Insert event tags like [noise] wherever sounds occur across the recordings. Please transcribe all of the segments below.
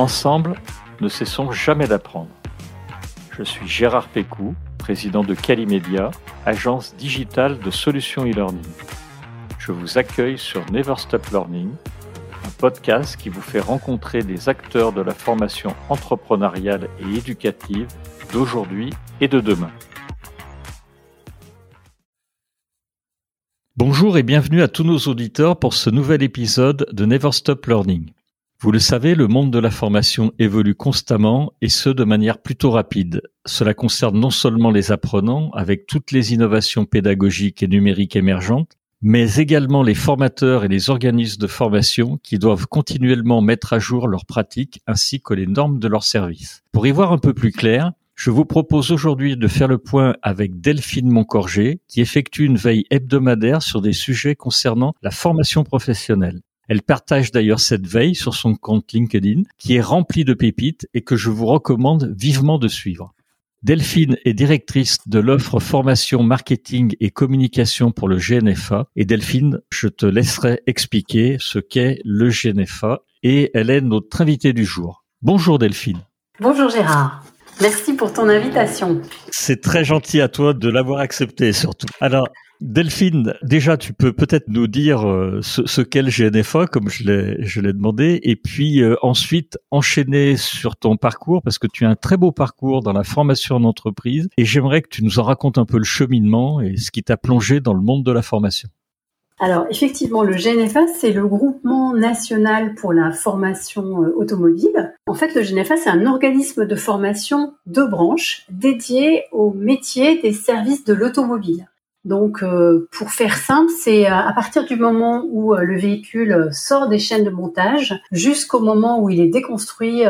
Ensemble, ne cessons jamais d'apprendre. Je suis Gérard Pécou, président de Calimedia, agence digitale de solutions e-learning. Je vous accueille sur Never Stop Learning, un podcast qui vous fait rencontrer des acteurs de la formation entrepreneuriale et éducative d'aujourd'hui et de demain. Bonjour et bienvenue à tous nos auditeurs pour ce nouvel épisode de Never Stop Learning. Vous le savez, le monde de la formation évolue constamment et ce de manière plutôt rapide. Cela concerne non seulement les apprenants avec toutes les innovations pédagogiques et numériques émergentes, mais également les formateurs et les organismes de formation qui doivent continuellement mettre à jour leurs pratiques ainsi que les normes de leurs services. Pour y voir un peu plus clair, je vous propose aujourd'hui de faire le point avec Delphine Moncorgé, qui effectue une veille hebdomadaire sur des sujets concernant la formation professionnelle. Elle partage d'ailleurs cette veille sur son compte LinkedIn, qui est rempli de pépites et que je vous recommande vivement de suivre. Delphine est directrice de l'offre formation marketing et communication pour le GNFA. Et Delphine, je te laisserai expliquer ce qu'est le GNFA et elle est notre invitée du jour. Bonjour Delphine. Bonjour Gérard. Merci pour ton invitation. C'est très gentil à toi de l'avoir accepté surtout. Alors, Delphine, déjà, tu peux peut-être nous dire euh, ce, qu'est le GNFA, comme je l'ai, demandé, et puis euh, ensuite enchaîner sur ton parcours, parce que tu as un très beau parcours dans la formation en entreprise, et j'aimerais que tu nous en racontes un peu le cheminement et ce qui t'a plongé dans le monde de la formation. Alors effectivement, le GNFA, c'est le groupement national pour la formation euh, automobile. En fait, le GNFA, c'est un organisme de formation de branche dédié au métier des services de l'automobile. Donc, euh, pour faire simple, c'est euh, à partir du moment où euh, le véhicule sort des chaînes de montage jusqu'au moment où il est déconstruit,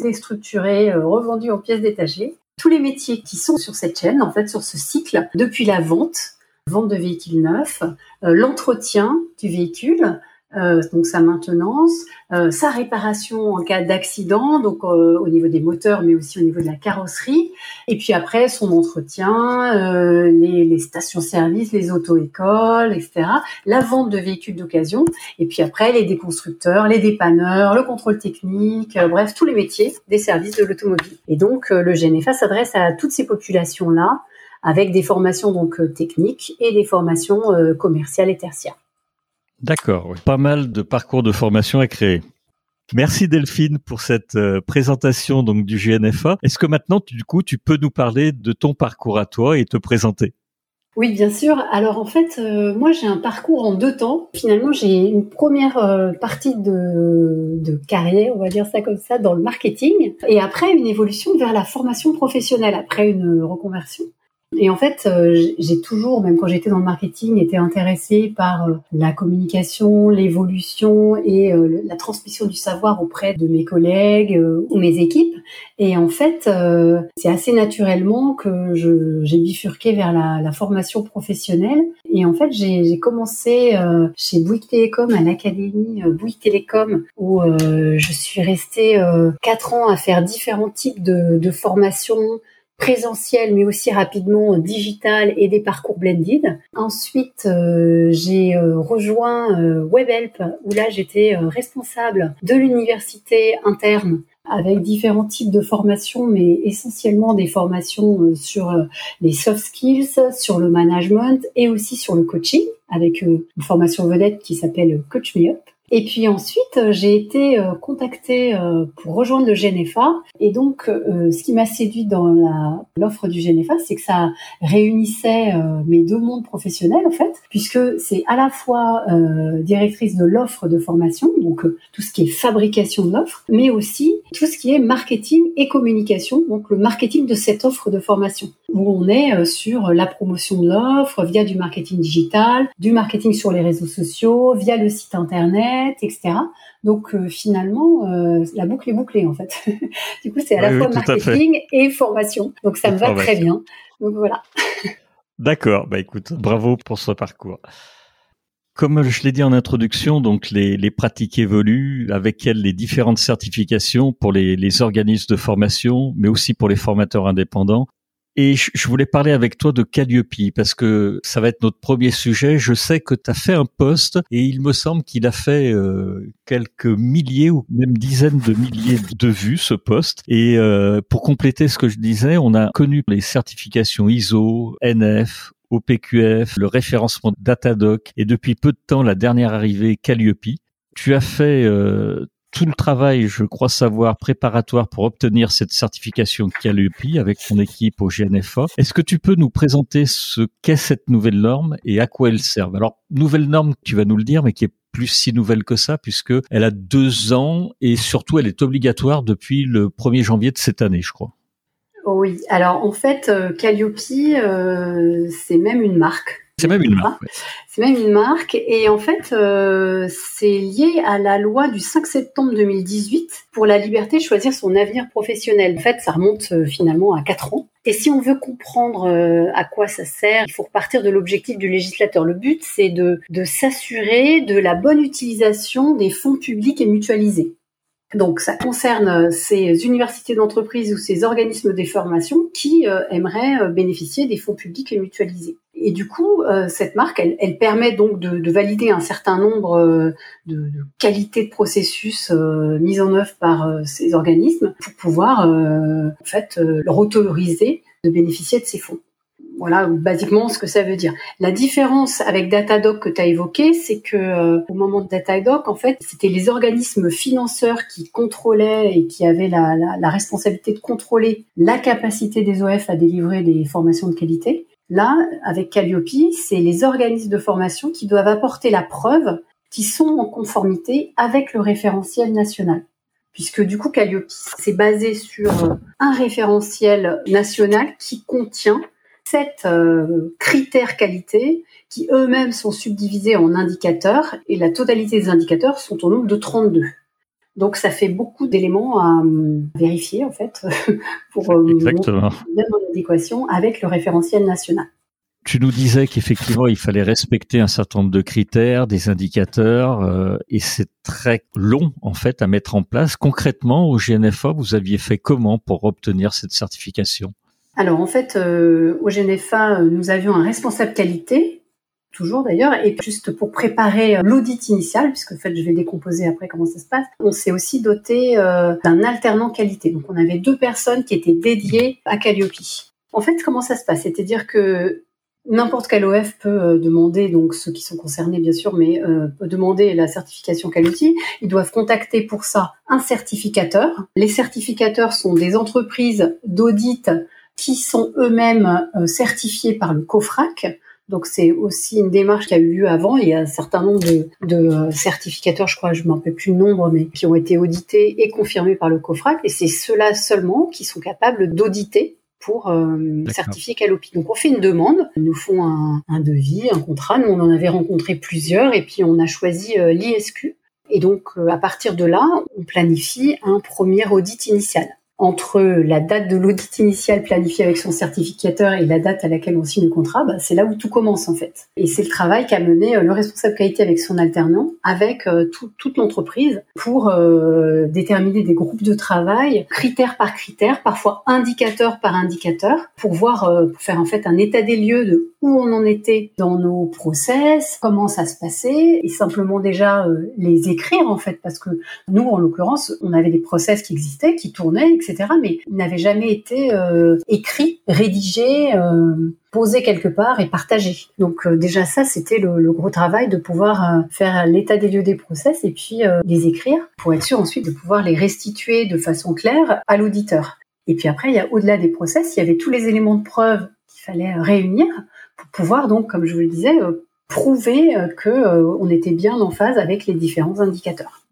déstructuré, revendu en pièces détachées. Tous les métiers qui sont sur cette chaîne, en fait, sur ce cycle, depuis la vente, vente de véhicules neufs, l'entretien du véhicule, euh, donc sa maintenance, euh, sa réparation en cas d'accident, donc euh, au niveau des moteurs, mais aussi au niveau de la carrosserie, et puis après son entretien, les, les stations-service, les auto-écoles, etc. La vente de véhicules d'occasion, et puis après les déconstructeurs, les dépanneurs, le contrôle technique, bref tous les métiers des services de l'automobile. Et donc le GNFA s'adresse à toutes ces populations-là avec des formations donc techniques et des formations commerciales et tertiaires. D'accord, pas mal de parcours de formation à créer. Merci Delphine pour cette euh, présentation donc du GNFA. Est-ce que maintenant, du coup, tu peux nous parler de ton parcours à toi et te présenter? Oui, bien sûr. Alors en fait, euh, moi j'ai un parcours en deux temps. Finalement, j'ai une première euh, partie de, de, carrière, on va dire ça comme ça, dans le marketing, et après une évolution vers la formation professionnelle, après une reconversion. Et en fait, euh, j'ai toujours, même quand j'étais dans le marketing, été intéressée par euh, la communication, l'évolution et euh, la transmission du savoir auprès de mes collègues ou mes équipes. Et en fait, c'est assez naturellement que j'ai bifurqué vers la, la, formation professionnelle. Et en fait, j'ai commencé chez Bouygues Télécom, à l'académie Bouygues Télécom, où je suis restée quatre ans à faire différents types de, de formations présentiel mais aussi rapidement digital et des parcours blended. Ensuite, euh, j'ai euh, rejoint euh, WebHelp où là j'étais responsable de l'université interne avec différents types de formations, mais essentiellement des formations sur les soft skills, sur le management et aussi sur le coaching, avec une formation vedette qui s'appelle Coach Me Up. Et puis ensuite, euh, j'ai été euh, contactée euh, pour rejoindre le GNFA. Et donc, ce qui m'a séduit dans l'offre du GNFA, c'est que ça réunissait mes deux mondes professionnels, en fait, puisque c'est à la fois directrice de l'offre de formation, donc tout ce qui est fabrication de l'offre, mais aussi tout ce qui est marketing et communication, donc le marketing de cette offre de formation, où on est sur la promotion de l'offre via du marketing digital, du marketing sur les réseaux sociaux, via le site internet, etc. Donc euh, finalement, euh, la boucle est bouclée en fait. [laughs] du coup, c'est à la fois marketing et formation. Donc ça me va très bien. Donc voilà. D'accord. Bah écoute, bravo pour ce parcours. Comme je l'ai dit en introduction, donc les, pratiques évoluent, avec elles les différentes certifications pour les, les organismes de formation, mais aussi pour les formateurs indépendants. Et je voulais parler avec toi de Calliope parce que ça va être notre premier sujet. Je sais que tu as fait un post et il me semble qu'il a fait euh, quelques milliers ou même dizaines de milliers de vues ce post. Et euh, pour compléter ce que je disais, on a connu les certifications ISO, NF, OPQF, le référencement Datadoc et depuis peu de temps la dernière arrivée Calliope. Tu as fait euh, tout le travail, je crois savoir, préparatoire pour obtenir cette certification Calliope avec ton équipe au GNFA. Est-ce que tu peux nous présenter ce qu'est cette nouvelle norme et à quoi elle sert? Alors, nouvelle norme, tu vas nous le dire, mais qui est plus si nouvelle que ça, puisque elle a deux ans et surtout elle est obligatoire depuis le 1er janvier de cette année, je crois. Oui, alors en fait, euh, Calliope, euh, c'est même une marque. C'est même une marque. C'est même une marque. Et en fait, euh, c'est lié à la loi du 5 septembre 2018 pour la liberté de choisir son avenir professionnel. En fait, ça remonte euh, finalement à 4 ans. Et si on veut comprendre euh, à quoi ça sert, il faut repartir de l'objectif du législateur. Le but, c'est de, de s'assurer de la bonne utilisation des fonds publics et mutualisés. Donc, ça concerne ces universités d'entreprise ou ces organismes de formation qui aimeraient bénéficier des fonds publics et mutualisés. Et du coup, euh, cette marque, elle, permet donc de, de, valider un certain nombre euh, de, qualités de processus euh, mises en œuvre par euh, ces organismes pour pouvoir en fait leur autoriser de bénéficier de ces fonds. Voilà, basiquement ce que ça veut dire. La différence avec Datadoc que tu as évoqué, c'est que au moment de Datadoc, en fait, c'était les organismes financeurs qui contrôlaient et qui avaient la responsabilité de contrôler la capacité des OF à délivrer des formations de qualité. Là, avec Calliope, c'est les organismes de formation qui doivent apporter la preuve qu'ils sont en conformité avec le référentiel national. Puisque du coup, Calliope, c'est basé sur un référentiel national qui contient sept euh, critères qualité qui eux-mêmes sont subdivisés en indicateurs et la totalité des indicateurs sont au nombre de 32. Donc ça fait beaucoup d'éléments à euh, vérifier en fait [laughs] pour euh, Exactement. bien en adéquation avec le référentiel national. Tu nous disais qu'effectivement il fallait respecter un certain nombre de critères, des indicateurs, euh, et c'est très long en fait à mettre en place. Concrètement, au GNFA, vous aviez fait comment pour obtenir cette certification? Alors en fait, euh, au GNFA, nous avions un responsable qualité toujours d'ailleurs. Et juste pour préparer euh, l'audit initial, puisque en fait je vais décomposer après comment ça se passe, on s'est aussi doté euh, d'un alternant qualité. Donc on avait deux personnes qui étaient dédiées à Calliope. En fait, comment ça se passe? C'est-à-dire que N'importe quel OF peut euh, demander, donc ceux qui sont concernés bien sûr, mais demander la certification Calliope. Ils doivent contacter pour ça un certificateur. Les certificateurs sont des entreprises d'audit qui sont eux-mêmes certifiés par le COFRAC. Donc c'est aussi une démarche qui a eu lieu avant. Il y a un certain nombre de, de euh, certificateurs, je crois, je ne m'en rappelle plus le nombre, mais qui ont été audités et confirmés par le COFRAC. Et c'est ceux-là seulement qui sont capables d'auditer pour euh, certifier Calopi. Donc on fait une demande, ils nous font un, un, devis, un contrat. Nous on en avait rencontré plusieurs et puis on a choisi euh, l'ISQ. Et donc euh, à partir de là, on planifie un premier audit initial entre la date de l'audit initial planifié avec son certificateur et la date à laquelle on signe le contrat, bah, c'est là où tout commence en fait. Et c'est le travail qu'a mené euh, le responsable qualité avec son alternant, avec euh, toute l'entreprise, pour euh, déterminer des groupes de travail, critère par critère, parfois indicateur par indicateur, pour voir, pour faire en fait un état des lieux de où on en était dans nos process, comment ça se passait, et simplement déjà les écrire en fait, parce que nous, en l'occurrence, on avait des process qui existaient, qui tournaient, mais il n'avait jamais été euh, écrit, rédigé, euh, posé quelque part et partagé. Donc euh, déjà ça, c'était le, gros travail de pouvoir faire l'état des lieux des process et puis les écrire pour être sûr ensuite de pouvoir les restituer de façon claire à l'auditeur. Et puis après, il y a au-delà des process, il y avait tous les éléments de preuve qu'il fallait réunir pour pouvoir donc, comme je vous le disais, prouver que on était bien en phase avec les différents indicateurs.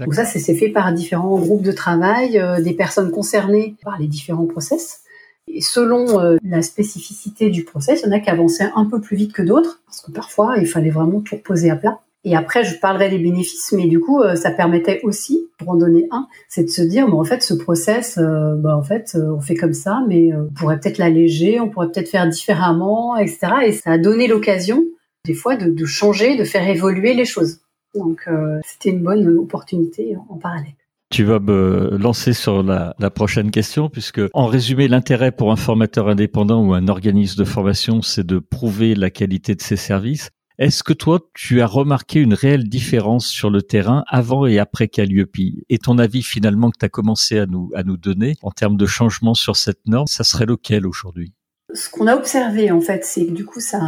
Donc ça, c'est fait par différents groupes de travail, euh, des personnes concernées par les différents process. Et selon euh, la spécificité du process, il y en a qui avançaient un peu plus vite que d'autres, parce que parfois, il fallait vraiment tout reposer à plat. Et après, je parlerai des bénéfices, mais du coup, euh, ça permettait aussi, pour en donner un, c'est de se dire, bon, en fait, ce process, bah, en fait, on fait comme ça, mais on pourrait peut-être l'alléger, on pourrait peut-être faire différemment, etc. Et ça a donné l'occasion, des fois, de, de changer, de faire évoluer les choses. Donc euh, c'était une bonne opportunité en parallèle. Tu vas me lancer sur la, prochaine question, puisque en résumé, l'intérêt pour un formateur indépendant ou un organisme de formation, c'est de prouver la qualité de ses services. Est-ce que toi, tu as remarqué une réelle différence sur le terrain avant et après Calliope? Et ton avis finalement que tu as commencé à nous, à nous donner en termes de changement sur cette norme, ça serait lequel aujourd'hui? Ce qu'on a observé en fait, c'est que du coup ça,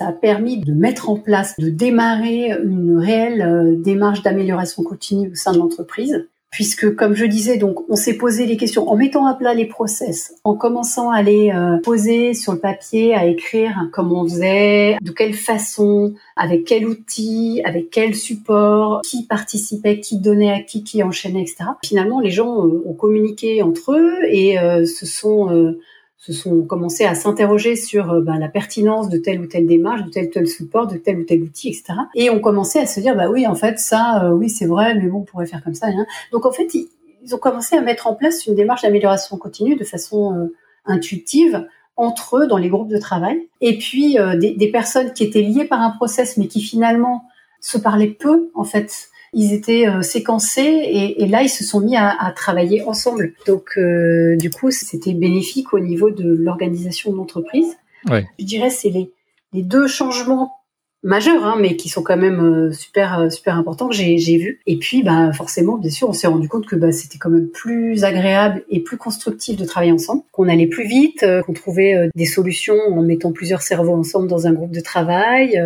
a permis de mettre en place, de démarrer une réelle euh, démarche d'amélioration continue au sein de l'entreprise puisque comme je disais, donc on s'est posé les questions en mettant à plat les process, en commençant à les euh, poser sur le papier, à écrire comment on faisait, de quelle façon, avec quel outil, avec quel support, qui participait, qui donnait à qui, qui enchaînait, etc. Finalement, les gens ont communiqué entre eux et euh, se sont se sont commencé à s'interroger sur euh, bah, la pertinence de telle ou telle démarche, de tel ou tel support, de tel ou tel outil, etc. Et ont commencé à se dire, bah oui, en fait, ça, euh, oui, c'est vrai, mais bon, on pourrait faire comme ça. Hein. Donc, en fait, ils, ont commencé à mettre en place une démarche d'amélioration continue de façon euh, intuitive entre eux dans les groupes de travail. Et puis, des personnes qui étaient liées par un process, mais qui finalement se parlaient peu, en fait, ils étaient euh, séquencés et, et, là ils se sont mis à, à travailler ensemble. Donc euh, du coup c'était bénéfique au niveau de l'organisation de l'entreprise. Ouais. Je dirais c'est les, les deux changements majeurs, hein, mais qui sont quand même euh, super super importants que j'ai vus. Et puis, bah forcément, bien sûr, on s'est rendu compte que bah, c'était quand même plus agréable et plus constructif de travailler ensemble, qu'on allait plus vite, qu'on trouvait des solutions en mettant plusieurs cerveaux ensemble dans un groupe de travail,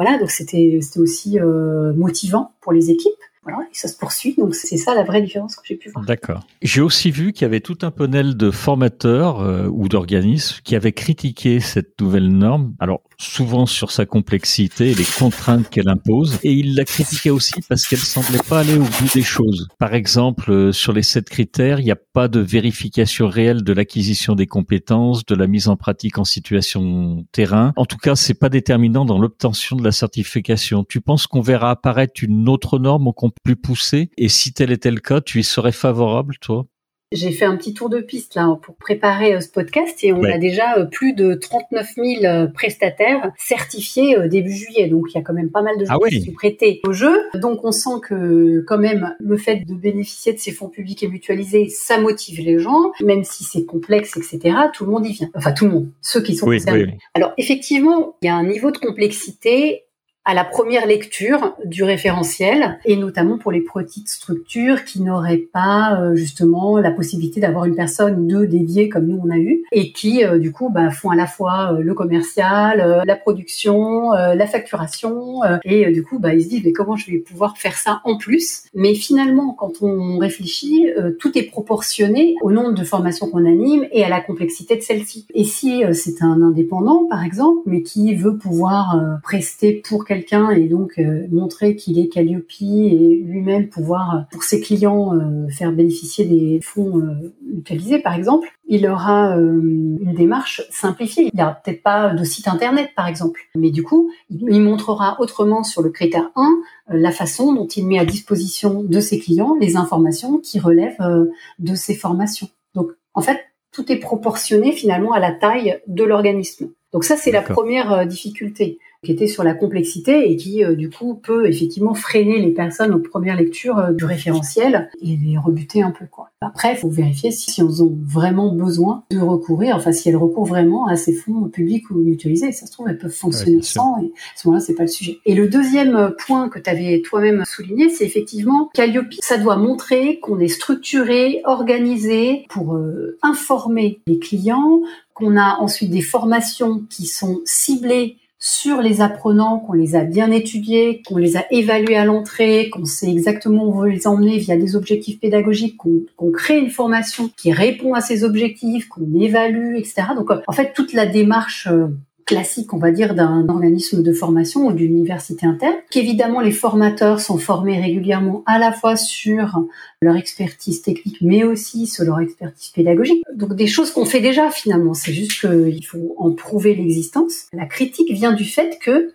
voilà, donc c'était aussi euh, motivant pour les équipes. Voilà, et ça se poursuit. Donc c'est ça la vraie différence que j'ai pu voir. D'accord. J'ai aussi vu qu'il y avait tout un panel de formateurs euh, ou d'organismes qui avaient critiqué cette nouvelle norme. Alors souvent sur sa complexité et les contraintes qu'elle impose. Et il la critiquait aussi parce qu'elle semblait pas aller au bout des choses. Par exemple, euh, sur les sept critères, il n'y a pas de vérification réelle de l'acquisition des compétences, de la mise en pratique en situation terrain. En tout cas, c'est pas déterminant dans l'obtention de la certification. Tu penses qu'on verra apparaître une autre norme encore plus poussée Et si tel était le cas, tu y serais favorable, toi? J'ai fait un petit tour de piste là pour préparer euh, ce podcast et on a déjà euh, plus de 39 000 euh, prestataires certifiés début juillet. Donc il y a quand même pas mal de gens ah qui sont prêtés au jeu. Donc on sent que quand même le fait de bénéficier de ces fonds publics et mutualisés, ça motive les gens, même si c'est complexe, etc. Tout le monde y vient. Enfin tout le monde, ceux qui sont concernés. Alors effectivement, il y a un niveau de complexité à la première lecture du référentiel et notamment pour les petites structures qui n'auraient pas euh, justement la possibilité d'avoir une personne deux dédiée comme nous on a eu et qui euh, du coup bah, font à la fois euh, le commercial, la production, la facturation et du coup bah, ils se disent mais comment je vais pouvoir faire ça en plus? Mais finalement quand on réfléchit tout est proportionné au nombre de formations qu'on anime et à la complexité de celle-ci. Et si c'est un indépendant par exemple mais qui veut pouvoir prester pour quelqu'un et donc euh, montrer qu'il est Calliope et lui-même pouvoir, euh, pour ses clients, euh, faire bénéficier des fonds mutualisés, par exemple, il aura une démarche simplifiée. Il n'aura peut-être pas de site internet, par exemple, mais du coup, il montrera autrement sur le critère 1 la façon dont il met à disposition de ses clients les informations qui relèvent de ses formations. Donc, en fait, tout est proportionné finalement à la taille de l'organisme. Donc ça, c'est la première difficulté qui était sur la complexité et qui euh, du coup peut effectivement freiner les personnes aux premières lectures euh, du référentiel et les rebuter un peu quoi. Après, il faut vérifier si, si elles ont vraiment besoin de recourir, enfin si elles recourent vraiment à ces fonds publics ou mutualisés. Ça se trouve, elles peuvent fonctionner sans et à ce moment-là, c'est pas le sujet. Et le deuxième euh, point que tu avais toi-même souligné, c'est effectivement Calliope, ça doit montrer qu'on est structuré, organisé pour informer les clients, qu'on a ensuite des formations qui sont ciblées sur les apprenants, qu'on les a bien étudiés, qu'on les a évalués à l'entrée, qu'on sait exactement où on veut les emmener via des objectifs pédagogiques, qu'on crée une formation qui répond à ces objectifs, qu'on évalue, etc. Donc en fait, toute la démarche euh, classique, on va dire, d'un organisme de formation ou d'une université interne, qu'évidemment les formateurs sont formés régulièrement à la fois sur leur expertise technique, mais aussi sur leur expertise pédagogique. Donc des choses qu'on fait déjà finalement, c'est juste qu'il faut en prouver l'existence. La critique vient du fait que,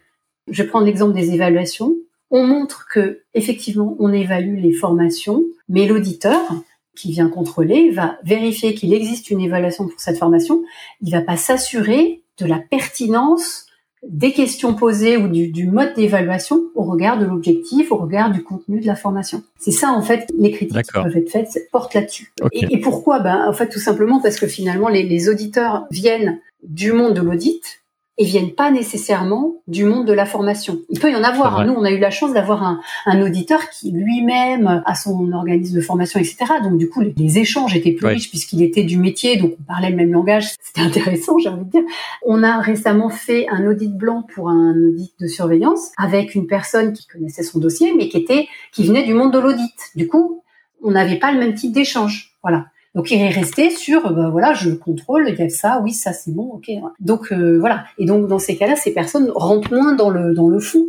je prends l'exemple des évaluations, on montre que effectivement on évalue les formations, mais l'auditeur qui vient contrôler va vérifier qu'il existe une évaluation pour cette formation. Il va pas s'assurer de la pertinence des questions posées ou du, mode d'évaluation au regard de l'objectif, au regard du contenu de la formation. C'est ça en fait les critiques qui peuvent être faites portent là-dessus. Et, pourquoi? Ben en fait tout simplement parce que finalement les, les auditeurs viennent du monde de l'audit, et viennent pas nécessairement du monde de la formation. Il peut y en avoir. Hein. Nous, on a eu la chance d'avoir un, un, auditeur qui lui-même a son organisme de formation, etc. Donc, du coup, les, échanges étaient plus riches puisqu'il était du métier, donc on parlait le même langage. [laughs] C'était intéressant, j'ai envie de dire. On a récemment fait un audit blanc pour un audit de surveillance avec une personne qui connaissait son dossier, mais qui était, qui venait du monde de l'audit. Du coup, on n'avait pas le même type d'échange. Voilà. Donc il est resté sur, ben voilà, je contrôle, il y a ça, oui, ça c'est bon, ok. Donc euh, voilà. Et donc dans ces cas-là, ces personnes rentrent moins dans le dans le fond.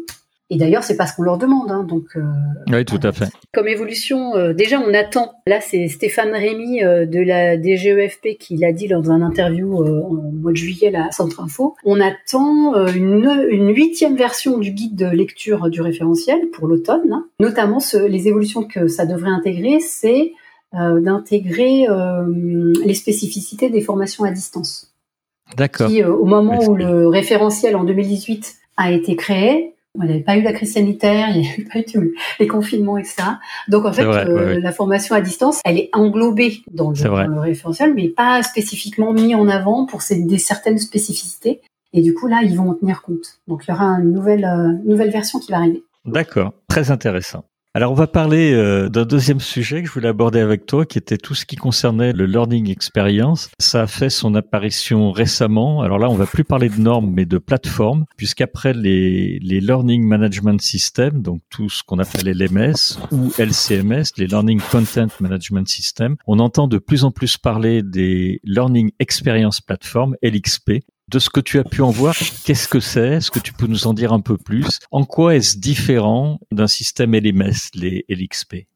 Et d'ailleurs, c'est pas ce qu'on leur demande. Hein, donc, euh, oui, tout à fait. Comme évolution, euh, déjà, on attend. Là, c'est Stéphane Rémy de la DGEFP qui l'a dit lors d'un interview en mois de juillet à Centre Info. On attend une, une huitième version du guide de lecture du référentiel pour l'automne. Hein. Notamment, ce, les évolutions que ça devrait intégrer, c'est d'intégrer euh, les spécificités des formations à distance. D'accord. Qui, euh, au moment où le référentiel en 2018 a été créé, [laughs] il n'y avait pas eu la crise sanitaire, il n'y avait pas eu les confinements, etc. Donc en fait, la formation à distance, elle est englobée dans le, référentiel, mais pas spécifiquement mis en avant pour ces, des certaines spécificités. Et du coup, là, ils vont en tenir compte. Donc il y aura une nouvelle, nouvelle version qui va arriver. D'accord, très intéressant. Alors on va parler euh, d'un deuxième sujet que je voulais aborder avec toi, qui était tout ce qui concernait le learning experience. Ça a fait son apparition récemment. Alors là, on va plus parler de normes, mais de plateformes, puisqu'après les, les learning management systems, donc tout ce qu'on appelle LMS ou LCMS, les learning content management system, on entend de plus en plus parler des learning experience platforms, LXP, de ce que tu as pu en voir, qu'est-ce que c'est? Est-ce que tu peux nous en dire un peu plus? En quoi est-ce différent d'un système LMS, les LXP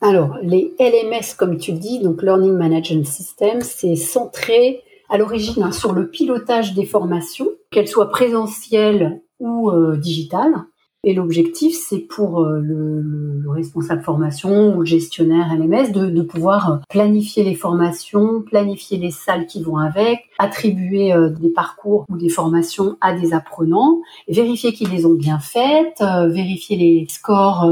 Alors, les LMS, comme tu dis, donc Learning Management System, c'est centré à l'origine hein, sur le pilotage des formations, qu'elles soient présentielles ou euh, digitales. Et l'objectif, c'est pour euh, le, le, responsable formation ou le gestionnaire LMS de, de, pouvoir euh, planifier les formations, planifier les salles qui vont avec, attribuer euh, des parcours ou des formations à des apprenants, vérifier qu'ils les ont bien faites, vérifier les scores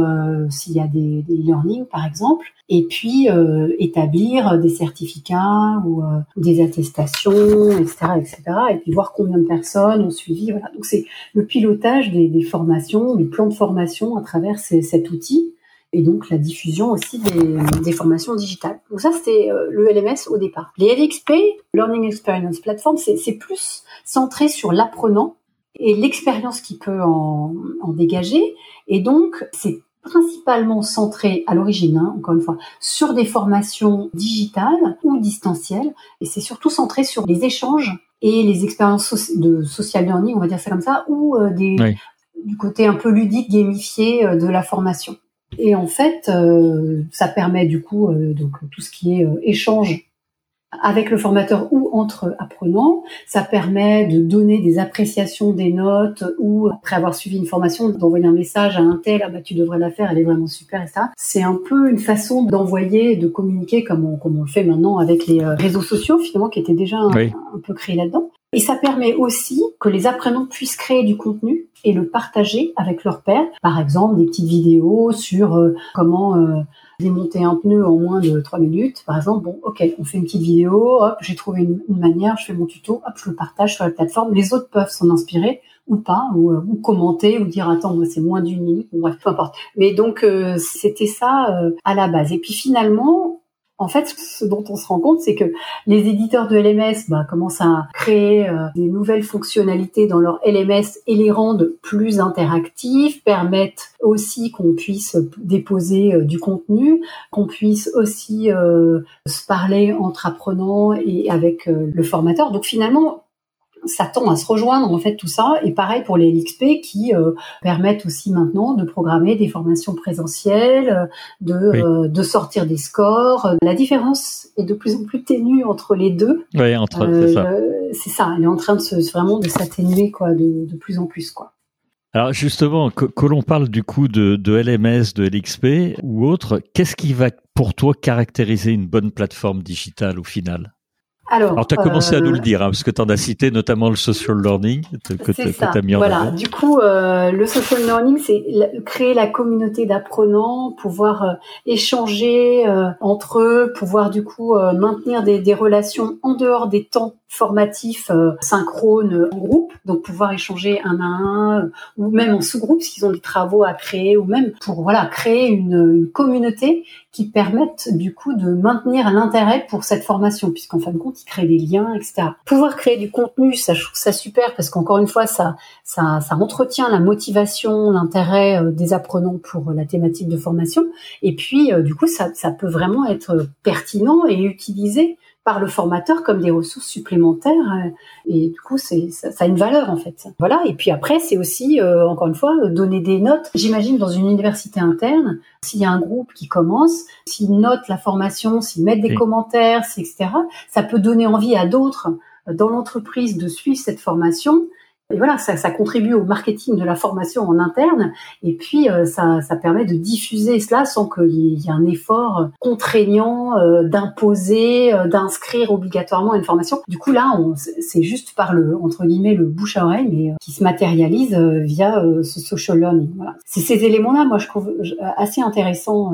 s'il y a des, des learning par exemple, et puis euh, établir des certificats ou, euh, des attestations, etc., etc., et puis voir combien de personnes ont suivi. Voilà. Donc c'est le pilotage des, des, formations, du plan de formation à travers cet outil, et donc la diffusion aussi des, formations digitales. Donc ça c'était euh, le LMS au départ. Les LXP, Learning Experience Platform, c'est plus centré sur l'apprenant et l'expérience qu'il peut en, en dégager, et donc c'est principalement centré à l'origine, hein, encore une fois, sur des formations digitales ou distancielles, et c'est surtout centré sur les échanges et les expériences de social learning, on va dire ça comme ça, ou euh, des, du côté un peu ludique, gamifié euh, de la formation. Et en fait, euh, ça permet du coup donc tout ce qui est échange avec le formateur ou entre apprenants. Ça permet de donner des appréciations des notes ou après avoir suivi une formation d'envoyer un message à un tel ah bah tu devrais la faire elle est vraiment super et ça c'est un peu une façon d'envoyer de communiquer comme on, comme on le fait maintenant avec les euh, réseaux sociaux finalement qui étaient déjà un, un peu créés là-dedans et ça permet aussi que les apprenants puissent créer du contenu et le partager avec leurs pairs par exemple des petites vidéos sur euh, comment euh, démonter un pneu en moins de 3 minutes, par exemple, bon, ok, on fait une petite vidéo, hop, j'ai trouvé une, manière, je fais mon tuto, hop, je le partage sur la plateforme. Les autres peuvent s'en inspirer ou pas, ou, euh, commenter, ou dire attends, moi c'est moins d'une minute, bref, peu importe. Mais donc c'était ça à la base. Et puis finalement, en fait, ce dont on se rend compte, c'est que les éditeurs de LMS bah, commencent à créer euh, des nouvelles fonctionnalités dans leur LMS et les rendent plus interactifs, permettent aussi qu'on puisse déposer euh, du contenu, qu'on puisse aussi euh, se parler entre apprenants et avec le formateur. Donc finalement, ça tend à se rejoindre en fait tout ça et pareil pour les LXP qui euh, permettent aussi maintenant de programmer des formations présentielles, de, euh, de sortir des scores. La différence est de plus en plus ténue entre les deux. Oui, entre c'est ça. Euh, c'est ça, elle est en train de se, vraiment de s'atténuer quoi, de, de plus en plus quoi. Alors justement, que, que l'on parle du coup de, de LMS, de LXP ou autre, qu'est-ce qui va pour toi caractériser une bonne plateforme digitale au final? Alors, tu as commencé à nous le dire, hein, parce que tu en as cité notamment le social learning que tu as mis en Voilà, du coup, le social learning, c'est créer la communauté d'apprenants, pouvoir échanger entre eux, pouvoir du coup maintenir des, des relations en dehors des temps formatif euh, synchrone en groupe, donc pouvoir échanger un à un euh, ou même en sous-groupe s'ils ont des travaux à créer ou même pour voilà créer une, une communauté qui permettent du coup de maintenir l'intérêt pour cette formation. Puisqu'en fin de compte ils créent des liens etc. Pouvoir créer du contenu, ça je trouve ça super parce qu'encore une fois ça ça ça entretient la motivation, l'intérêt euh, des apprenants pour la thématique de formation et puis du coup ça ça peut vraiment être pertinent et utilisé par le formateur comme des ressources supplémentaires euh, et du coup c'est ça, a une valeur en fait. Voilà et puis après c'est aussi euh, encore une fois donner des notes. J'imagine dans une université interne s'il y a un groupe qui commence s'ils notent la formation s'ils mettent des commentaires etc ça peut donner envie à d'autres euh, dans l'entreprise de suivre cette formation et voilà, ça, ça, contribue au marketing de la formation en interne. Et puis, euh, ça, ça, permet de diffuser cela sans qu'il y ait un effort contraignant euh, d'imposer, euh, d'inscrire obligatoirement une formation. Du coup, là, c'est juste par le entre guillemets le bouche à oreille, mais qui se matérialise via ce social learning. Voilà. C'est ces éléments-là, moi, je trouve assez intéressant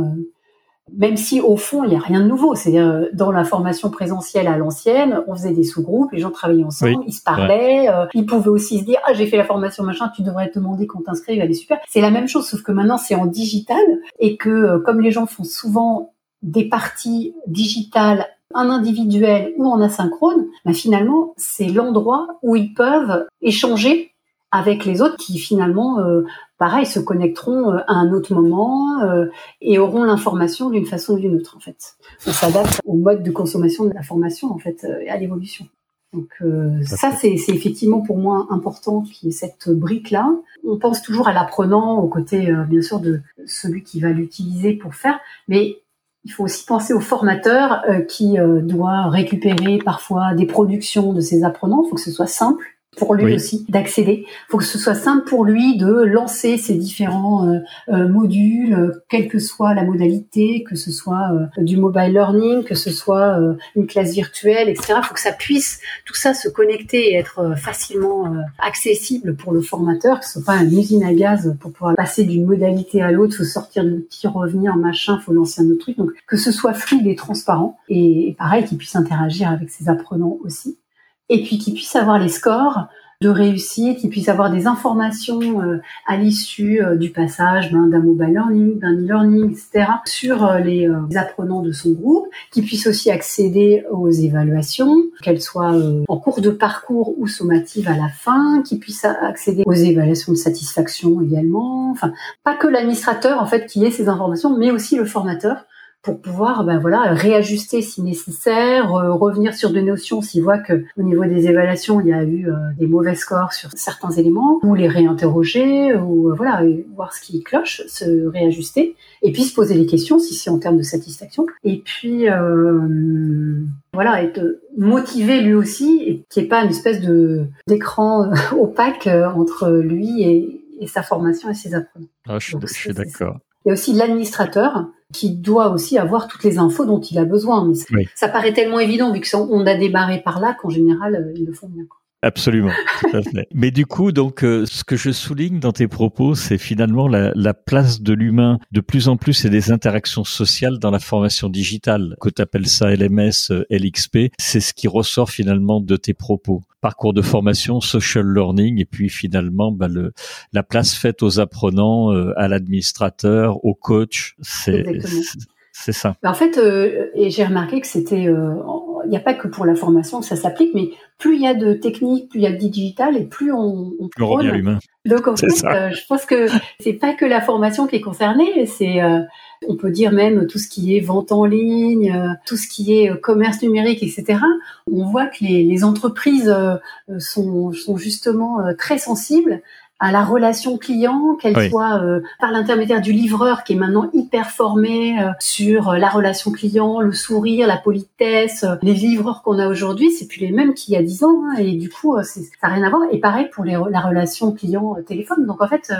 même si au fond il n'y a rien de nouveau. C'est-à-dire euh, dans la formation présentielle à l'ancienne, on faisait des sous-groupes, les gens travaillaient ensemble, ils se parlaient, euh, ils pouvaient aussi se dire ah j'ai fait la formation machin, tu devrais te demander qu'on t'inscrive, elle est super. C'est la même chose sauf que maintenant c'est en digital et que euh, comme les gens font souvent des parties digitales en individuel ou en asynchrone, bah finalement c'est l'endroit où ils peuvent échanger avec les autres qui finalement, euh, pareil, se connecteront euh, à un autre moment euh, et auront l'information d'une façon ou d'une autre en fait. On s'adapte au mode de consommation de la formation en fait et à l'évolution. Donc ça, c'est effectivement pour moi important qui est cette brique-là. On pense toujours à l'apprenant, au côté bien sûr de celui qui va l'utiliser pour faire, mais il faut aussi penser au formateur qui doit récupérer parfois des productions de ses apprenants. Il faut que ce soit simple pour lui aussi d'accéder. Il faut que ce soit simple pour lui de lancer ces différents euh, euh, modules, euh, quelle que soit la modalité, que ce soit du mobile learning, que ce soit une classe virtuelle, etc. Il faut que ça puisse tout ça se connecter et être facilement accessible pour le formateur, que ce soit pas une usine à gaz pour pouvoir passer d'une modalité à l'autre, faut sortir de l'outil, revenir, machin, faut lancer un autre truc. Donc que ce soit fluide et transparent et pareil qu'il puisse interagir avec ses apprenants aussi et puis qu'ils puissent avoir les scores de réussite, qu'ils puissent avoir des informations euh, à l'issue euh, du passage ben, d'un mobile learning, d'un e-learning, etc., sur euh, les, apprenants de son groupe, qu'ils puissent aussi accéder aux évaluations, qu'elles soient en cours de parcours ou sommatives à la fin, qu'ils puissent accéder aux évaluations de satisfaction également. Enfin, pas que l'administrateur en fait qui ait ces informations, mais aussi le formateur pour pouvoir ben voilà réajuster si nécessaire, revenir sur des notions s'il voit que au niveau des évaluations il y a eu euh, des mauvais scores sur certains éléments, ou les réinterroger, ou euh, voilà voir ce qui cloche, se réajuster, et puis se poser les questions si c'est en termes de satisfaction, et puis euh, voilà être motivé lui aussi et qu'il n'y ait pas une espèce de d'écran [laughs] opaque entre lui et, sa formation et ses apprenants. Ah, je suis d'accord. Il y a aussi l'administrateur qui doit aussi avoir toutes les infos dont il a besoin. Ça paraît tellement évident vu qu'on a débarré par là qu'en général, euh, ils le font bien. Absolument, tout à fait. Mais du coup, donc, euh, ce que je souligne dans tes propos, c'est finalement la, la, place de l'humain de plus en plus et des interactions sociales dans la formation digitale. Que tu appelles ça LMS, euh, LXP, c'est ce qui ressort finalement de tes propos. Parcours de formation, social learning, et puis finalement, bah, le, la place faite aux apprenants, euh, à l'administrateur, au coach, c'est c'est ça. Bah, en fait, euh, et j'ai remarqué que c'était, euh, il n'y a pas que pour la formation que ça s'applique, mais plus il y a de techniques, plus il y a de digital, et plus on, on plus on l'humain. Donc en fait, euh, je pense que c'est pas que la formation qui est concernée, c'est on peut dire même tout ce qui est vente en ligne, tout ce qui est commerce numérique, etc. On voit que les, les entreprises sont, sont justement très sensibles à la relation client, qu'elle soit euh, par l'intermédiaire du livreur qui est maintenant hyper formé euh, sur euh, la relation client, le sourire, la politesse. les livreurs qu'on a aujourd'hui, c'est plus les mêmes qu'il y a dix ans, hein, et du coup, ça n'a rien à voir. Et pareil pour les, la relation client-téléphone. Donc en fait,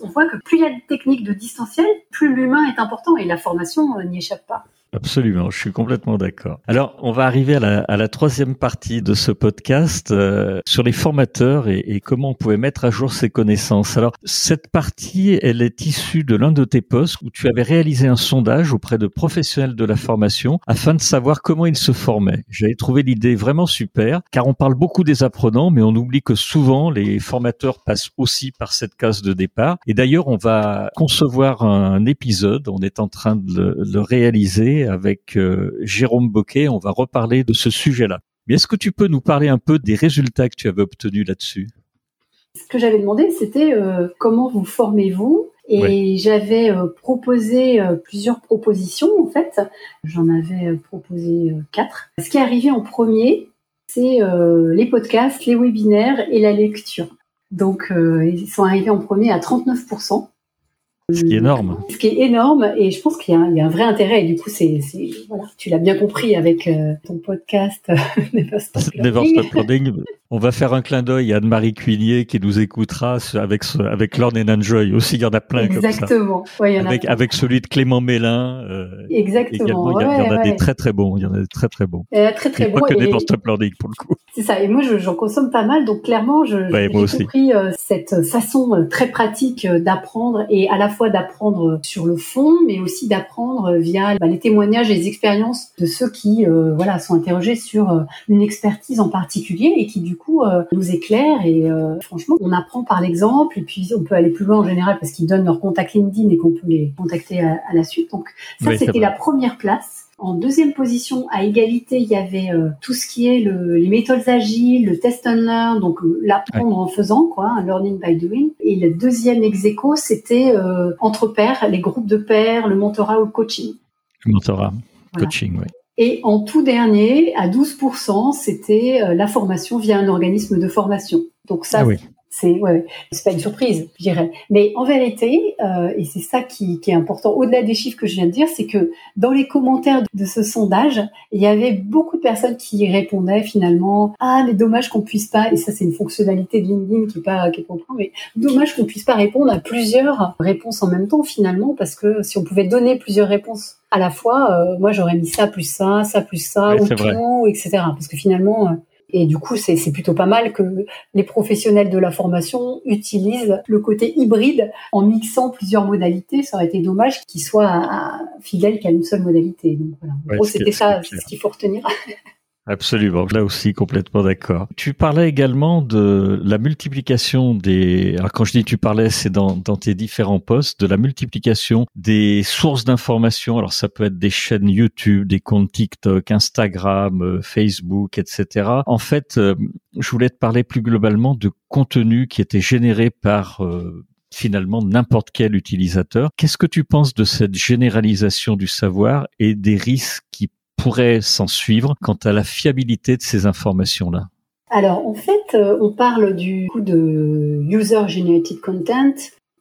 on voit que plus il y a de techniques de distanciel, plus l'humain est important, et la formation n'y échappe pas. Absolument, je suis complètement d'accord. Alors, on va arriver à la, à la troisième partie de ce podcast euh, sur les formateurs et, et, comment on pouvait mettre à jour ses connaissances. Alors, cette partie, elle est issue de l'un de tes posts où tu avais réalisé un sondage auprès de professionnels de la formation afin de savoir comment ils se formaient. J'avais trouvé l'idée vraiment super, car on parle beaucoup des apprenants, mais on oublie que souvent les formateurs passent aussi par cette case de départ. Et d'ailleurs, on va concevoir un épisode, on est en train de le, le réaliser avec euh, Jérôme Boquet. On va reparler de ce sujet-là. Mais est-ce que tu peux nous parler un peu des résultats que tu avais obtenus là-dessus? Ce que j'avais demandé, c'était euh, comment vous formez-vous? Et j'avais euh, proposé plusieurs propositions en fait. J'en avais proposé quatre. Ce qui est arrivé en premier, c'est les podcasts, les webinaires et la lecture. Donc ils sont arrivés en premier à 39%. Ce qui est énorme. Ce qui est énorme, et je pense qu'il y, y, a un vrai intérêt. Et du coup, c'est, voilà, tu l'as bien compris avec euh, ton podcast [laughs] Never Stop Learning. On va faire un clin d'œil à Anne-Marie Cuillier qui nous écoutera avec avec Lorne and Enjoy aussi. Il y en a plein Exactement. comme ça. Ouais, y en avec, a avec celui de Clément Mélin. Euh, Exactement. il y, en a des très très bons. Il y en a des très très bons. Euh, très très bons. Pas que Never Stop Learning pour le coup. C'est ça. Et moi, j'en consomme pas mal. Donc clairement, j'ai compris euh, cette façon euh, très pratique d'apprendre et à la fois d'apprendre sur le fond, mais aussi d'apprendre via bah, les témoignages et les expériences de ceux qui voilà sont interrogés sur une expertise en particulier et qui du coup euh, nous éclaire et euh, franchement on apprend par l'exemple et puis on peut aller plus loin en général parce qu'ils donnent leur contact LinkedIn et qu'on peut les contacter à, la suite. Donc ça c'était la première place. En deuxième position, à égalité, il y avait euh, tout ce qui est le, les méthodes agiles, le test and learn, donc l'apprendre en faisant, quoi, un learning by doing. Et le deuxième ex c'était entre pairs, les groupes de pairs, le mentorat ou le coaching. Le mentorat, coaching, oui. Et en tout dernier, à 12%, c'était euh, la formation via un organisme de formation. Donc ça, ah c'est ouais, c'est pas une surprise, je dirais. Mais en vérité, euh, et c'est ça qui, qui, est important, au-delà des chiffres que je viens de dire, c'est que dans les commentaires de ce sondage, il y avait beaucoup de personnes qui répondaient finalement ah mais dommage qu'on puisse pas, et ça c'est une fonctionnalité de LinkedIn qui est pas qui est pas mais dommage qu'on puisse pas répondre à plusieurs réponses en même temps finalement, parce que si on pouvait donner plusieurs réponses à la fois, euh, moi j'aurais mis ça plus ça, ça plus ça, ou tout, etc. Parce que finalement, euh, et du coup, c'est plutôt pas mal que les professionnels de la formation utilisent le côté hybride en mixant plusieurs modalités. Ça aurait été dommage qu'ils soient fidèles qu'à une seule modalité. Donc voilà. En gros, c'était ça, c'est ce qu'il faut retenir. [laughs] Absolument, là aussi complètement d'accord. Tu parlais également de la multiplication des. Alors quand je dis tu parlais, c'est dans, dans tes différents posts de la multiplication des sources d'informations. Alors ça peut être des chaînes YouTube, des comptes TikTok, Instagram, euh, Facebook, etc. En fait, euh, je voulais te parler plus globalement de contenu qui était généré par euh, finalement n'importe quel utilisateur. Qu'est-ce que tu penses de cette généralisation du savoir et des risques qui pourrait s'en suivre quant à la fiabilité de ces informations-là? Alors, en fait, euh, on parle du coup de user-generated content.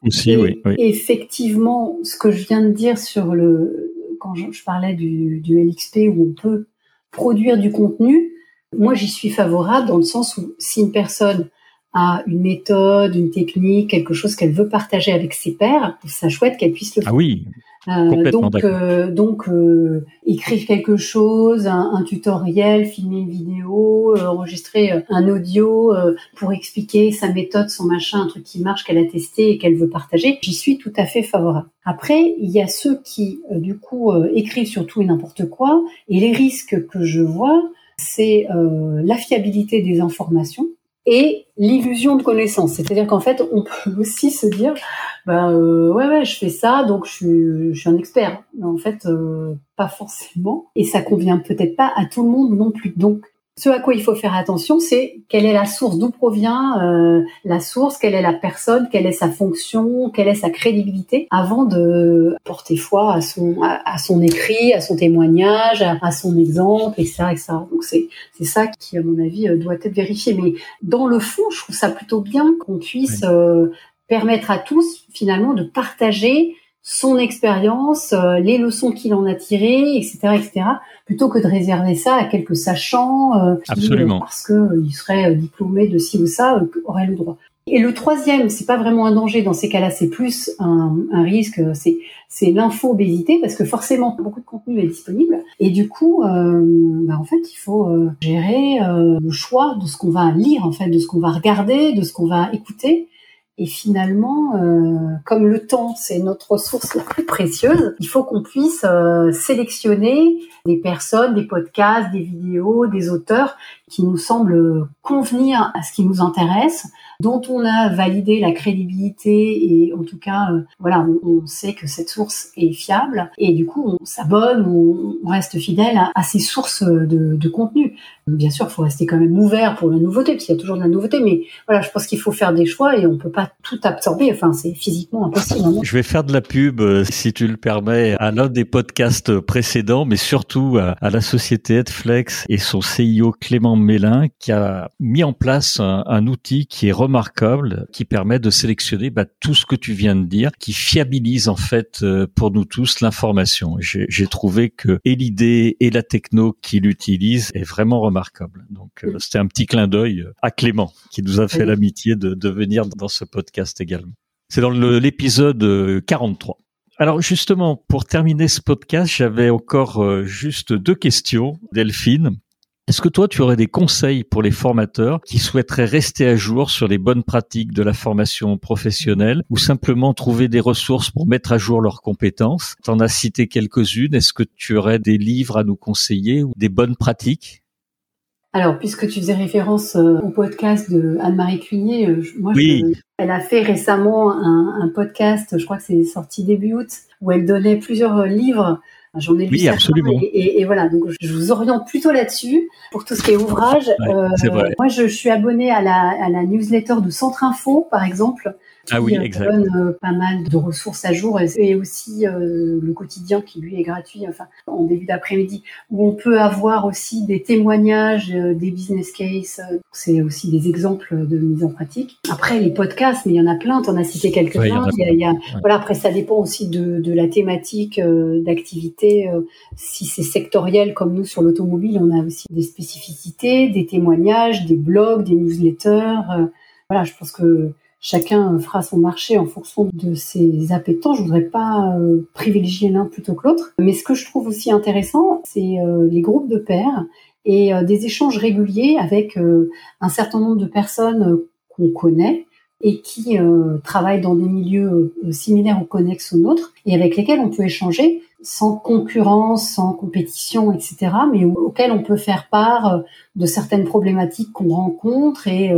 Aussi, oui, Effectivement, ce que je viens de dire sur le, quand je, parlais du, du LXP où on peut produire du contenu, moi j'y suis favorable dans le sens où si une personne a une méthode, une technique, quelque chose qu'elle veut partager avec ses pairs, ça chouette qu'elle puisse le faire. Ah oui, euh, donc, euh, donc euh, écrire quelque chose, un, tutoriel, filmer une vidéo, enregistrer un audio pour expliquer sa méthode, son machin, un truc qui marche, qu'elle a testé et qu'elle veut partager. J'y suis tout à fait favorable. Après, il y a ceux qui, du coup, écrivent sur tout et n'importe quoi. Et les risques que je vois, c'est la fiabilité des informations et l'illusion de connaissance. C'est-à-dire qu'en fait, on peut aussi se dire, bah euh, ouais ouais, je fais ça, donc je suis, je suis un expert. Mais en fait, euh, pas forcément. Et ça convient peut-être pas à tout le monde non plus. Donc ce à quoi il faut faire attention, c'est quelle est la source, d'où provient euh, la source, quelle est la personne, quelle est sa fonction, quelle est sa crédibilité, avant de porter foi à son à, son écrit, à son témoignage, à, son exemple, etc., etc. Donc c'est c'est ça qui, à mon avis, euh, doit être vérifié. Mais dans le fond, je trouve ça plutôt bien qu'on puisse euh, permettre à tous finalement de partager son expérience, euh, les leçons qu'il en a tirées, etc., etc., plutôt que de réserver ça à quelques sachants euh, qui, euh, parce qu'ils seraient diplômés de ci ou ça, auraient le droit. Et le troisième, c'est pas vraiment un danger dans ces cas-là, c'est plus un, un risque, c'est c'est l'info-obésité parce que forcément beaucoup de contenu est disponible et du coup, euh, bah en fait, il faut euh, gérer euh, le choix de ce qu'on va lire en fait, de ce qu'on va regarder, de ce qu'on va écouter. Et finalement, euh, comme le temps, c'est notre ressource la plus précieuse, il faut qu'on puisse sélectionner des personnes, des podcasts, des vidéos, des auteurs qui nous semblent convenir à ce qui nous intéresse, dont on a validé la crédibilité et en tout cas, euh, voilà, on, sait que cette source est fiable et du coup, on s'abonne, on, reste fidèle à, ces sources de, contenu. Bien sûr, il faut rester quand même ouvert pour la nouveauté, parce qu'il y a toujours de la nouveauté, mais voilà, je pense qu'il faut faire des choix et on peut pas tout absorber. Enfin, c'est physiquement impossible. Hein. Je vais faire de la pub, euh, si tu le permets, à l'un des podcasts précédents, mais surtout à, la société Edflex et son CIO Clément Mélin qui a mis en place un, outil qui est remarquable, qui permet de sélectionner bah, tout ce que tu viens de dire, qui fiabilise en fait euh, pour nous tous l'information. J'ai trouvé que et l'idée et la techno qu'il utilise est vraiment remarquable. Donc euh, c'était un petit clin d'œil à Clément qui nous a fait l'amitié de, de venir dans ce podcast également. C'est dans l'épisode 43. Euh, alors justement, pour terminer ce podcast, j'avais encore juste deux questions, Delphine. Est-ce que toi, tu aurais des conseils pour les formateurs qui souhaiteraient rester à jour sur les bonnes pratiques de la formation professionnelle ou simplement trouver des ressources pour mettre à jour leurs compétences? Tu en as cité quelques-unes. Est-ce que tu aurais des livres à nous conseiller ou des bonnes pratiques? Alors, puisque tu faisais référence euh, au podcast de Anne-Marie Cuigné, euh, moi, elle a fait récemment un, un, podcast, je crois que c'est sorti début août, où elle donnait plusieurs livres J'en ai lu oui, absolument. Et, et, voilà, donc je vous oriente plutôt là-dessus pour tout ce qui est ouvrage. euh, moi, je, je, suis abonnée à la, à la newsletter de Centre Info, par exemple, ah oui, euh, donne euh, pas mal de ressources à jour et, aussi euh, le quotidien qui lui est gratuit, enfin en début d'après-midi, où on peut avoir aussi des témoignages, des business cases. c'est aussi des exemples de mise en pratique. Après les podcasts, mais il y en a plein. en as cité quelques-uns. a, voilà. Après, ça dépend aussi de, de la thématique d'activité. si c'est sectoriel comme nous sur l'automobile, on a aussi des spécificités, des témoignages, des blogs, des newsletters. voilà, je pense que chacun fera son marché en fonction de ses appétents. Je voudrais pas euh, privilégier l'un plutôt que l'autre. Mais ce que je trouve aussi intéressant, c'est euh, les groupes de pairs et euh, des échanges réguliers avec un certain nombre de personnes qu'on connaît et qui travaillent dans des milieux similaires ou connexes aux nôtres et avec lesquels on peut échanger sans concurrence, sans compétition, etc., mais auxquels on peut faire part de certaines problématiques qu'on rencontre et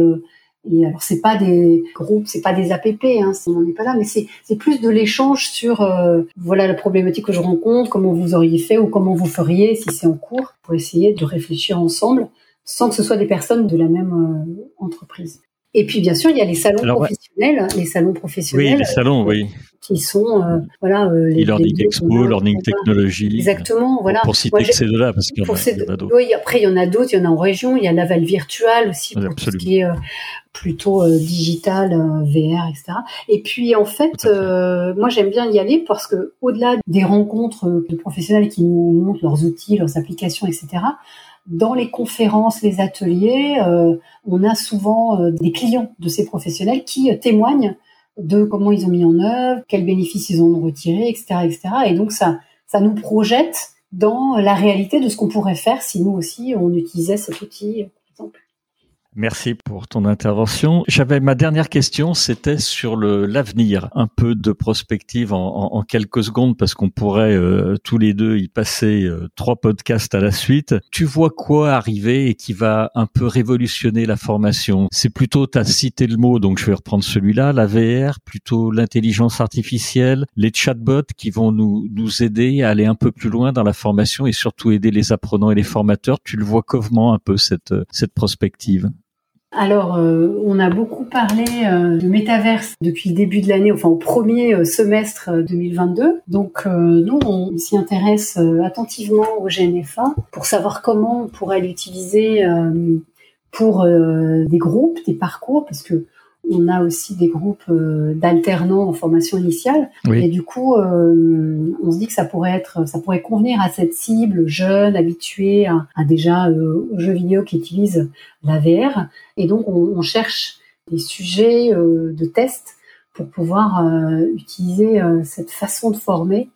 et alors c'est pas des groupes, c'est pas des APP, hein, on n'en est pas là, mais c'est c'est plus de l'échange sur euh, voilà la problématique que je rencontre, comment vous auriez fait ou comment vous feriez si c'est en cours, pour essayer de réfléchir ensemble, sans que ce soit des personnes de la même euh, entreprise. Et puis bien sûr, il y a les salons professionnels, les salons professionnels. Oui, les salons, oui. Qui sont euh, voilà euh, les learning expo, learning technologie. Exactement, voilà. Pour citer ces deux-là, parce qu'il y, en a, d'autres. Oui, après il y en a d'autres. Il y en a en région. Il y a Laval Virtual aussi pour tout ce qui est plutôt euh, digital, euh, VR, etc. Et puis en fait, euh, moi j'aime bien y aller parce que au-delà des rencontres de professionnels qui nous montrent leurs outils, leurs applications, etc. Dans les conférences, les ateliers, on a souvent des clients de ces professionnels qui témoignent de comment ils ont mis en œuvre, quels bénéfices ils ont retiré, etc., etc. Et donc ça, ça nous projette dans la réalité de ce qu'on pourrait faire si nous aussi on utilisait cet outil, par exemple. Merci pour ton intervention. J'avais ma dernière question, c'était sur l'avenir, un peu de prospective en, en, quelques secondes parce qu'on pourrait euh, tous les deux y passer euh, trois podcasts à la suite. Tu vois quoi arriver et qui va un peu révolutionner la formation? C'est plutôt, as cité le mot, donc je vais reprendre celui-là, la VR, plutôt l'intelligence artificielle, les chatbots qui vont nous nous aider à aller un peu plus loin dans la formation et surtout aider les apprenants et les formateurs. Tu le vois comment un peu cette cette prospective? Alors, euh, on a beaucoup parlé euh, de métaverse depuis le début de l'année, enfin au premier euh, semestre 2022. Donc, nous, on s'y intéresse attentivement au GNF1 pour savoir comment on pourrait l'utiliser pour des groupes, des parcours, parce que on a aussi des groupes euh, d'alternants en formation initiale. Et du coup, euh, on se dit que ça pourrait être, ça pourrait convenir à cette cible jeune, habituée à, déjà euh, aux jeux vidéo qui utilisent la VR. Et donc, on, cherche des sujets de tests pour pouvoir utiliser cette façon de former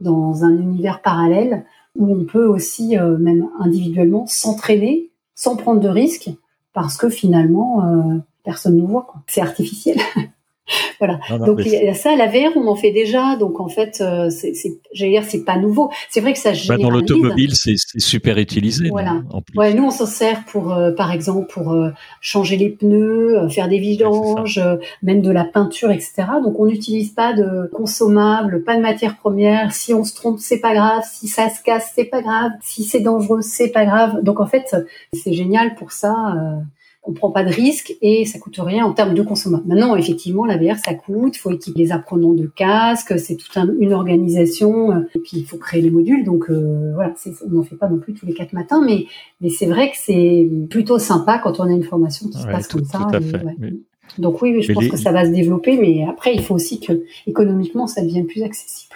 dans un univers parallèle où on peut aussi, même individuellement, s'entraîner sans prendre de risques parce que finalement, personne ne nous voit. C'est artificiel. [laughs] voilà. donc il y a ça, la VR, on en fait déjà. Donc en fait, euh, c'est, j'allais dire, c'est pas nouveau. C'est vrai que ça bah, dans l'automobile, c'est, super utilisé. Voilà. Ouais, nous on s'en sert pour, euh, par exemple, pour euh, changer les pneus, faire des vidanges, même de la peinture, etc. Donc on n'utilise pas de consommables, pas de matières premières. Si on se trompe, c'est pas grave. Si ça se casse, c'est pas grave. Si c'est dangereux, c'est pas grave. Donc en fait, c'est génial pour ça on prend pas de risque et ça coûte rien en termes de consommation. Maintenant, effectivement, la VR, ça coûte. Il faut équiper les apprenants de casques. C'est toute une organisation. Euh, et puis, il faut créer les modules. Donc, euh, voilà, on n'en fait pas non plus tous les quatre matins. Mais, mais c'est vrai que c'est plutôt sympa quand on a une formation qui se passe comme ça. Donc oui, je pense que ça va se développer. Mais après, il faut aussi que économiquement, ça devienne plus accessible.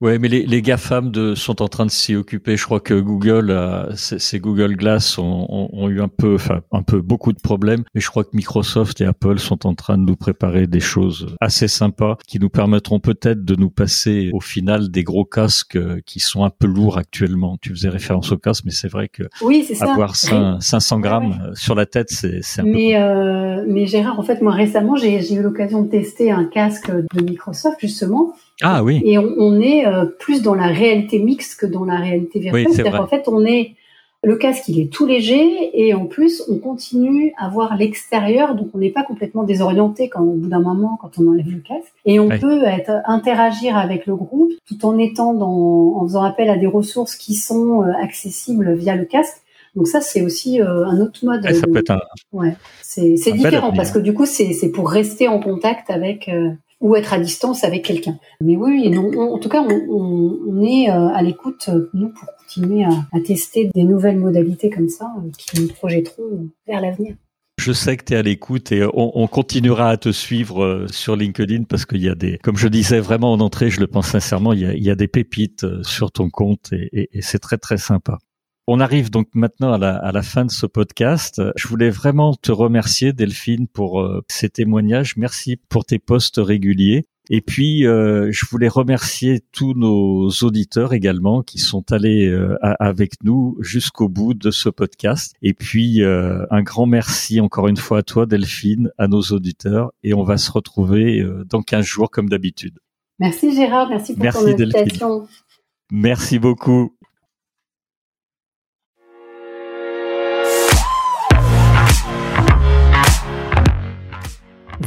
Ouais, mais les, les GAFAM de, sont en train de s'y occuper. Je crois que Google, euh, ces Google Glass ont, ont, ont, eu un peu, enfin un peu beaucoup de problèmes. Mais je crois que Microsoft et Apple sont en train de nous préparer des choses assez sympas qui nous permettront peut-être de nous passer au final des gros casques euh, qui sont un peu lourds actuellement. Tu faisais référence au casque, mais c'est vrai que oui, ça. avoir 500 grammes sur la tête, c'est un mais, peu. Euh, mais Gérard, en fait, moi récemment, j'ai eu l'occasion de tester un casque de Microsoft justement ah oui. Et on, est euh, plus dans la réalité mixte que dans la réalité virtuelle. Oui, C'est-à-dire qu'en fait, on est le casque, il est tout léger et en plus, on continue à voir l'extérieur, donc on n'est pas complètement désorienté quand au bout d'un moment, quand on enlève le casque. Et on peut être, interagir avec le groupe tout en étant dans, en faisant appel à des ressources qui sont euh, accessibles via le casque. Donc ça, c'est aussi euh, un autre mode. ça peut être un... Ouais, c'est différent parce que du coup, c'est pour rester en contact avec ou être à distance avec quelqu'un. Mais oui, en tout cas, on, est euh, à l'écoute, euh, nous, pour continuer à, tester des nouvelles modalités comme ça euh, qui nous projetteront vers l'avenir. Je sais que tu es à l'écoute et on, continuera à te suivre sur LinkedIn parce qu'il y a des, comme je disais vraiment en entrée, je le pense sincèrement, il y a, des pépites sur ton compte et c'est très très sympa. On arrive donc maintenant à la, fin de ce podcast. Je voulais vraiment te remercier, Delphine, pour euh, ces témoignages. Merci pour tes posts réguliers. Et puis, euh, je voulais remercier tous nos auditeurs également qui sont allés euh, avec nous jusqu'au bout de ce podcast. Et puis, un grand merci encore une fois à toi, Delphine, à nos auditeurs. Et on va se retrouver dans 15 jours comme d'habitude. Merci Gérard, merci pour ton invitation. Merci beaucoup.